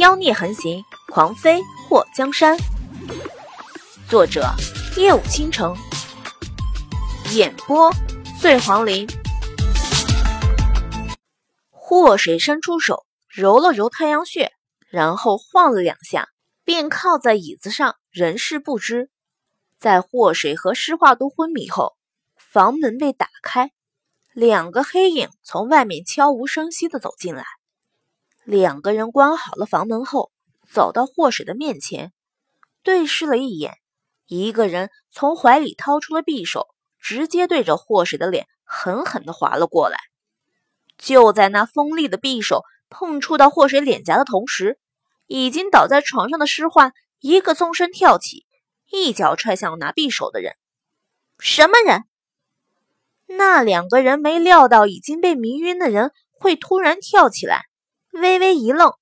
妖孽横行，狂妃祸江山。作者：夜舞倾城，演播：醉黄林。祸水伸出手，揉了揉太阳穴，然后晃了两下，便靠在椅子上，人事不知。在祸水和诗画都昏迷后，房门被打开，两个黑影从外面悄无声息的走进来。两个人关好了房门后，走到祸水的面前，对视了一眼。一个人从怀里掏出了匕首，直接对着祸水的脸狠狠地划了过来。就在那锋利的匕首碰触到祸水脸颊的同时，已经倒在床上的诗画一个纵身跳起，一脚踹向拿匕首的人。什么人？那两个人没料到已经被迷晕的人会突然跳起来。微微一愣，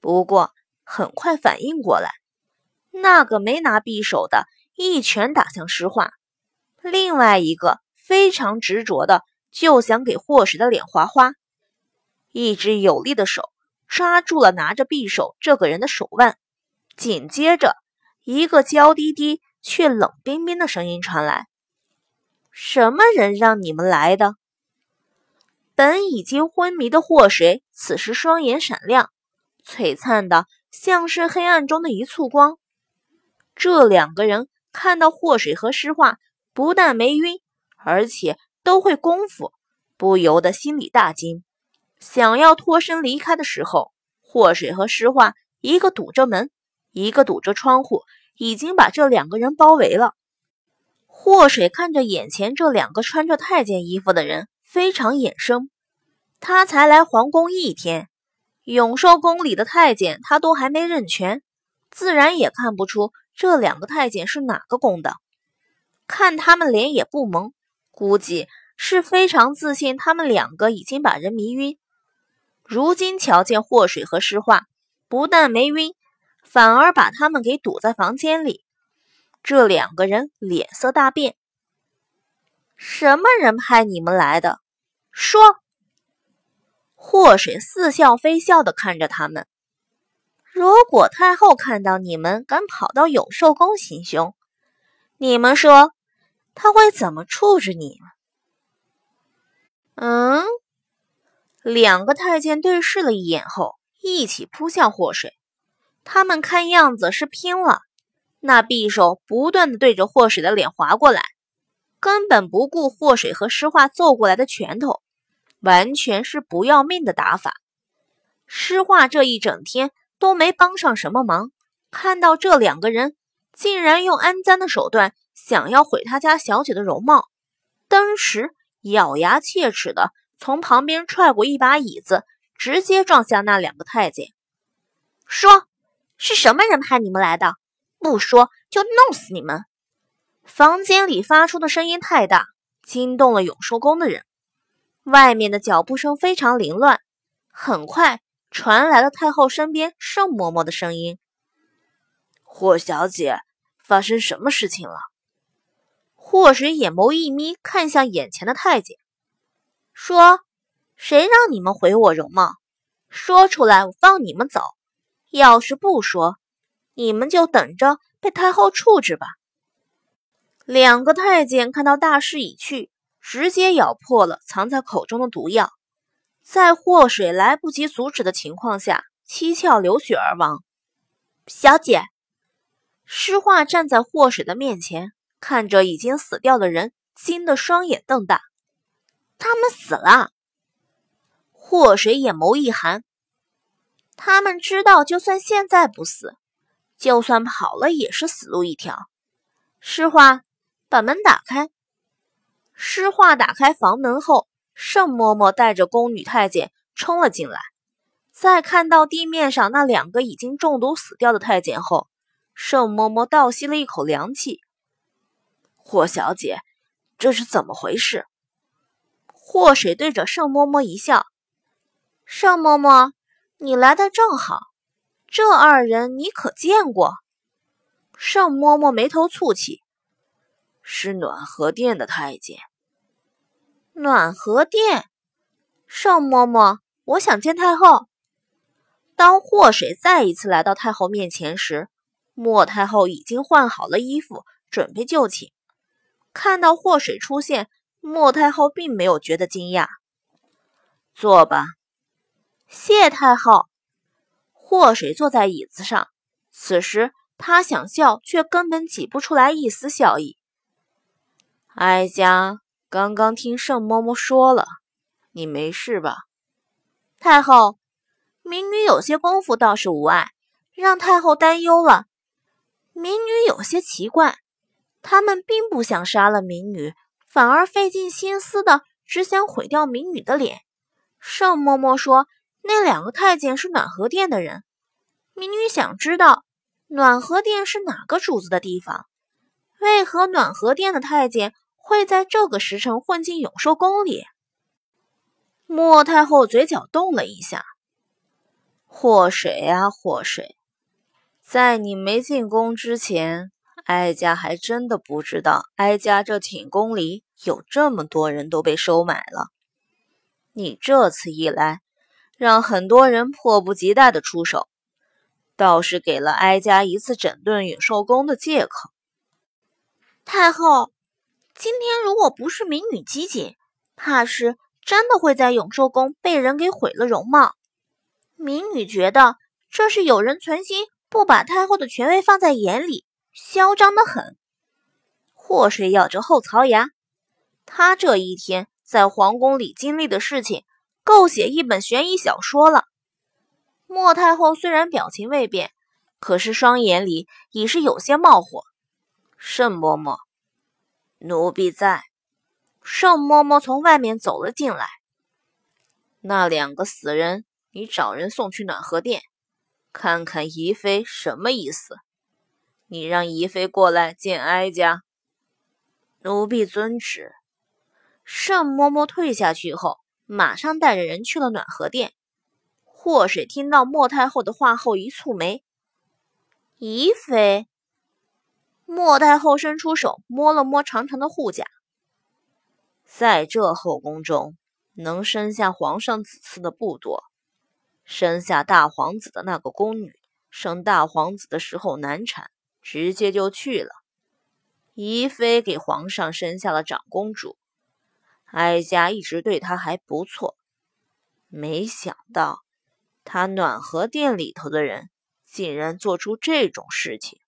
不过很快反应过来，那个没拿匕首的一拳打向石化，另外一个非常执着的就想给霍水的脸划花，一只有力的手抓住了拿着匕首这个人的手腕，紧接着一个娇滴滴却冷冰冰的声音传来：“什么人让你们来的？”本已经昏迷的祸水，此时双眼闪亮，璀璨的像是黑暗中的一簇光。这两个人看到祸水和诗画不但没晕，而且都会功夫，不由得心里大惊。想要脱身离开的时候，祸水和诗画一个堵着门，一个堵着窗户，已经把这两个人包围了。祸水看着眼前这两个穿着太监衣服的人。非常眼生，他才来皇宫一天，永寿宫里的太监他都还没认全，自然也看不出这两个太监是哪个宫的。看他们脸也不蒙，估计是非常自信他们两个已经把人迷晕。如今瞧见祸水和诗画，不但没晕，反而把他们给堵在房间里，这两个人脸色大变。什么人派你们来的？说，祸水似笑非笑的看着他们。如果太后看到你们敢跑到永寿宫行凶，你们说他会怎么处置你们？嗯，两个太监对视了一眼后，一起扑向祸水。他们看样子是拼了，那匕首不断的对着祸水的脸划过来，根本不顾祸水和诗画揍过来的拳头。完全是不要命的打法。诗画这一整天都没帮上什么忙，看到这两个人竟然用安簪的手段想要毁他家小姐的容貌，当时咬牙切齿的从旁边踹过一把椅子，直接撞向那两个太监，说：“是什么人派你们来的？不说就弄死你们！”房间里发出的声音太大，惊动了永寿宫的人。外面的脚步声非常凌乱，很快传来了太后身边盛嬷嬷的声音：“霍小姐，发生什么事情了？”霍水眼眸一眯，看向眼前的太监，说：“谁让你们毁我容貌？说出来，我放你们走；要是不说，你们就等着被太后处置吧。”两个太监看到大势已去。直接咬破了藏在口中的毒药，在祸水来不及阻止的情况下，七窍流血而亡。小姐，诗画站在祸水的面前，看着已经死掉的人，惊得双眼瞪大。他们死了。祸水眼眸一寒，他们知道，就算现在不死，就算跑了也是死路一条。诗画，把门打开。诗画打开房门后，盛嬷嬷带着宫女太监冲了进来。在看到地面上那两个已经中毒死掉的太监后，盛嬷嬷倒吸了一口凉气。霍小姐，这是怎么回事？霍水对着盛嬷嬷一笑：“盛嬷嬷，你来的正好。这二人你可见过？”盛嬷嬷眉头蹙起。是暖和殿的太监。暖和殿，盛嬷嬷，我想见太后。当祸水再一次来到太后面前时，莫太后已经换好了衣服，准备就寝。看到祸水出现，莫太后并没有觉得惊讶。坐吧，谢太后。祸水坐在椅子上，此时他想笑，却根本挤不出来一丝笑意。哀家刚刚听盛嬷嬷说了，你没事吧？太后，民女有些功夫倒是无碍，让太后担忧了。民女有些奇怪，他们并不想杀了民女，反而费尽心思的只想毁掉民女的脸。盛嬷嬷说，那两个太监是暖和殿的人。民女想知道，暖和殿是哪个主子的地方？为何暖和殿的太监会在这个时辰混进永寿宫里？莫太后嘴角动了一下。祸水啊，祸水！在你没进宫之前，哀家还真的不知道哀家这寝宫里有这么多人都被收买了。你这次一来，让很多人迫不及待的出手，倒是给了哀家一次整顿永寿宫的借口。太后，今天如果不是民女机警，怕是真的会在永寿宫被人给毁了容貌。民女觉得这是有人存心。不把太后的权威放在眼里，嚣张的很。祸水咬着后槽牙，他这一天在皇宫里经历的事情，够写一本悬疑小说了。莫太后虽然表情未变，可是双眼里已是有些冒火。盛嬷嬷，奴婢在。盛嬷嬷从外面走了进来。那两个死人，你找人送去暖和殿。看看宜妃什么意思？你让宜妃过来见哀家。奴婢遵旨。盛嬷嬷退下去后，马上带着人去了暖和殿。祸水听到莫太后的话后，一蹙眉。宜妃。莫太后伸出手摸了摸长长的护甲，在这后宫中，能生下皇上子嗣的不多。生下大皇子的那个宫女，生大皇子的时候难产，直接就去了。宜妃给皇上生下了长公主，哀家一直对她还不错，没想到她暖和殿里头的人竟然做出这种事情。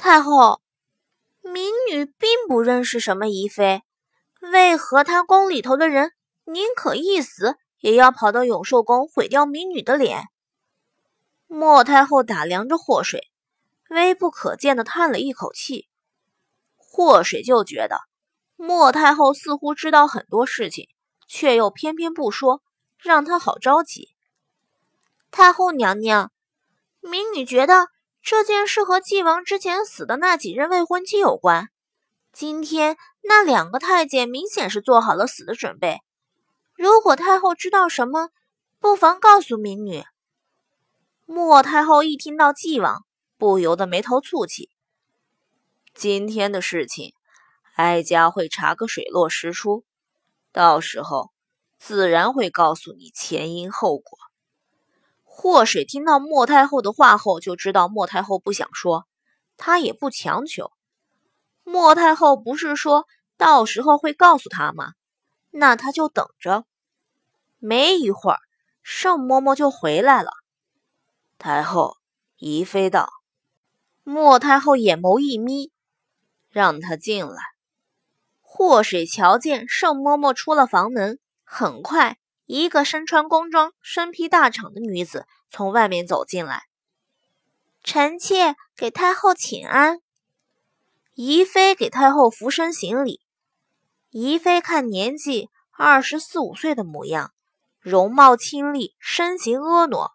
太后，民女并不认识什么宜妃，为何她宫里头的人宁可一死？也要跑到永寿宫毁掉民女的脸。莫太后打量着祸水，微不可见的叹了一口气。祸水就觉得莫太后似乎知道很多事情，却又偏偏不说，让他好着急。太后娘娘，民女觉得这件事和纪王之前死的那几任未婚妻有关。今天那两个太监明显是做好了死的准备。如果太后知道什么，不妨告诉民女。莫太后一听到纪王，不由得眉头蹙起。今天的事情，哀家会查个水落石出，到时候自然会告诉你前因后果。祸水听到莫太后的话后，就知道莫太后不想说，他也不强求。莫太后不是说到时候会告诉他吗？那他就等着。没一会儿，盛嬷嬷就回来了。太后，宜妃到。莫太后眼眸一眯，让她进来。祸水瞧见盛嬷嬷出了房门，很快，一个身穿宫装、身披大氅的女子从外面走进来。臣妾给太后请安。宜妃给太后俯身行礼。宜妃看年纪二十四五岁的模样。容貌清丽，身形婀娜。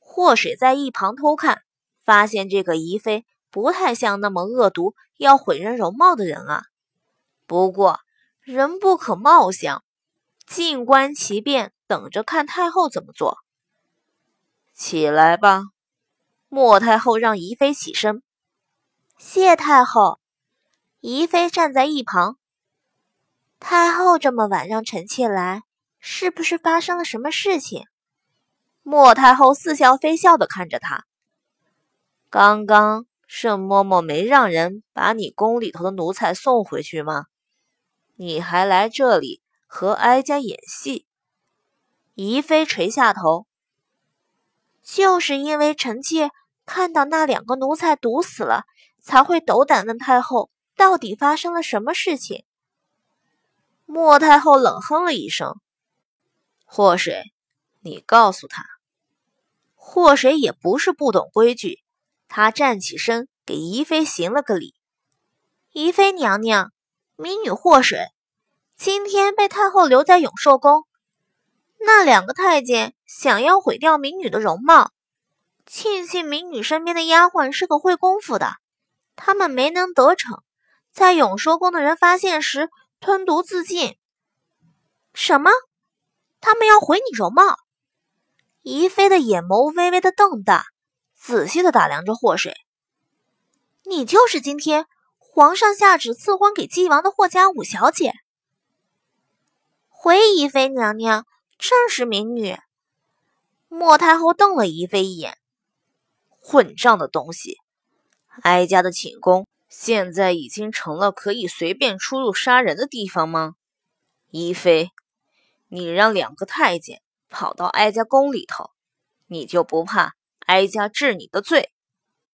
祸水在一旁偷看，发现这个宜妃不太像那么恶毒要毁人容貌的人啊。不过人不可貌相，静观其变，等着看太后怎么做。起来吧，莫太后让宜妃起身。谢太后。宜妃站在一旁。太后这么晚让臣妾来。是不是发生了什么事情？莫太后似笑非笑的看着他。刚刚盛嬷嬷没让人把你宫里头的奴才送回去吗？你还来这里和哀家演戏？宜妃垂下头，就是因为臣妾看到那两个奴才毒死了，才会斗胆问太后到底发生了什么事情。莫太后冷哼了一声：“祸水，你告诉他。”祸水也不是不懂规矩，他站起身给宜妃行了个礼：“宜妃娘娘，民女祸水，今天被太后留在永寿宫。那两个太监想要毁掉民女的容貌，庆幸民女身边的丫鬟是个会功夫的，他们没能得逞，在永寿宫的人发现时。”吞毒自尽？什么？他们要毁你容貌？宜妃的眼眸微微的瞪大，仔细的打量着祸水。你就是今天皇上下旨赐婚给纪王的霍家五小姐？回宜妃娘娘，正是民女。莫太后瞪了宜妃一眼，混账的东西！哀家的寝宫。现在已经成了可以随便出入杀人的地方吗？宜妃，你让两个太监跑到哀家宫里头，你就不怕哀家治你的罪？